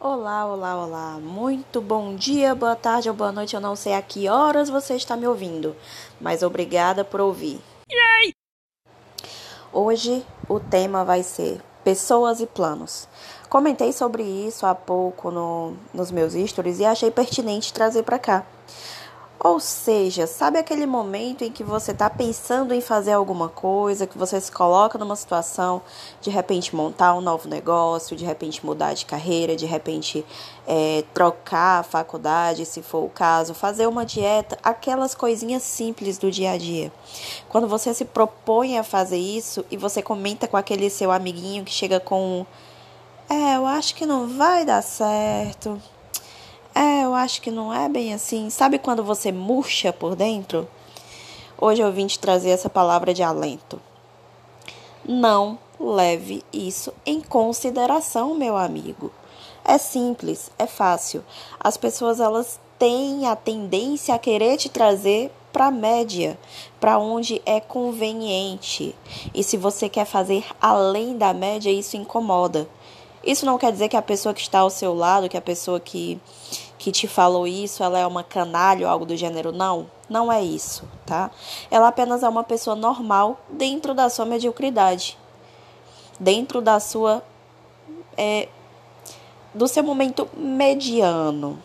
Olá, olá, olá. Muito bom dia, boa tarde ou boa noite. Eu não sei a que horas você está me ouvindo, mas obrigada por ouvir. Yay! Hoje o tema vai ser pessoas e planos. Comentei sobre isso há pouco no, nos meus stories e achei pertinente trazer para cá. Ou seja, sabe aquele momento em que você está pensando em fazer alguma coisa, que você se coloca numa situação, de repente montar um novo negócio, de repente mudar de carreira, de repente é, trocar a faculdade, se for o caso, fazer uma dieta, aquelas coisinhas simples do dia a dia. Quando você se propõe a fazer isso e você comenta com aquele seu amiguinho que chega com: É, eu acho que não vai dar certo acho que não é bem assim. Sabe quando você murcha por dentro? Hoje eu vim te trazer essa palavra de alento. Não leve isso em consideração, meu amigo. É simples, é fácil. As pessoas elas têm a tendência a querer te trazer para a média, para onde é conveniente. E se você quer fazer além da média, isso incomoda. Isso não quer dizer que a pessoa que está ao seu lado, que a pessoa que que te falou isso, ela é uma canalha ou algo do gênero. Não, não é isso, tá? Ela apenas é uma pessoa normal dentro da sua mediocridade, dentro da sua. É, do seu momento mediano.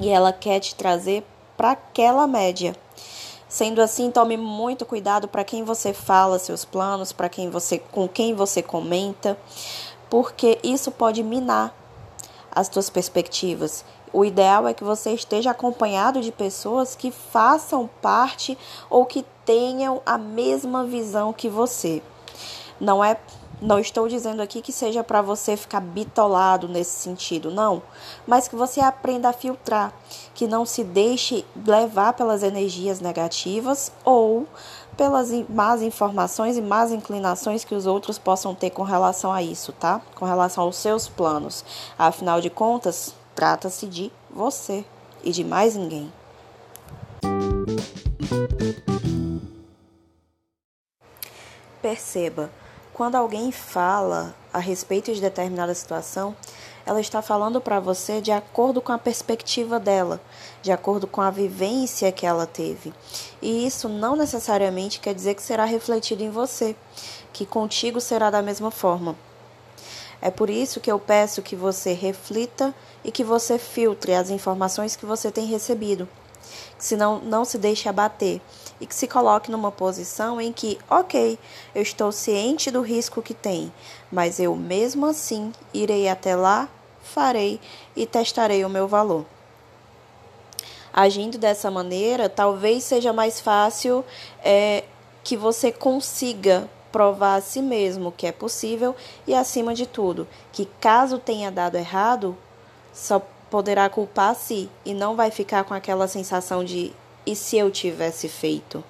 E ela quer te trazer para aquela média. Sendo assim, tome muito cuidado para quem você fala seus planos, para quem você com quem você comenta, porque isso pode minar as tuas perspectivas o ideal é que você esteja acompanhado de pessoas que façam parte ou que tenham a mesma visão que você. Não é não estou dizendo aqui que seja para você ficar bitolado nesse sentido, não, mas que você aprenda a filtrar, que não se deixe levar pelas energias negativas ou pelas más informações e más inclinações que os outros possam ter com relação a isso, tá? Com relação aos seus planos. Afinal de contas, Trata-se de você e de mais ninguém. Perceba, quando alguém fala a respeito de determinada situação, ela está falando para você de acordo com a perspectiva dela, de acordo com a vivência que ela teve. E isso não necessariamente quer dizer que será refletido em você, que contigo será da mesma forma. É por isso que eu peço que você reflita e que você filtre as informações que você tem recebido. Que senão não se deixe abater e que se coloque numa posição em que, ok, eu estou ciente do risco que tem, mas eu mesmo assim irei até lá, farei e testarei o meu valor. Agindo dessa maneira, talvez seja mais fácil é, que você consiga provar a si mesmo que é possível e, acima de tudo, que caso tenha dado errado, só poderá culpar a si e não vai ficar com aquela sensação de e se eu tivesse feito.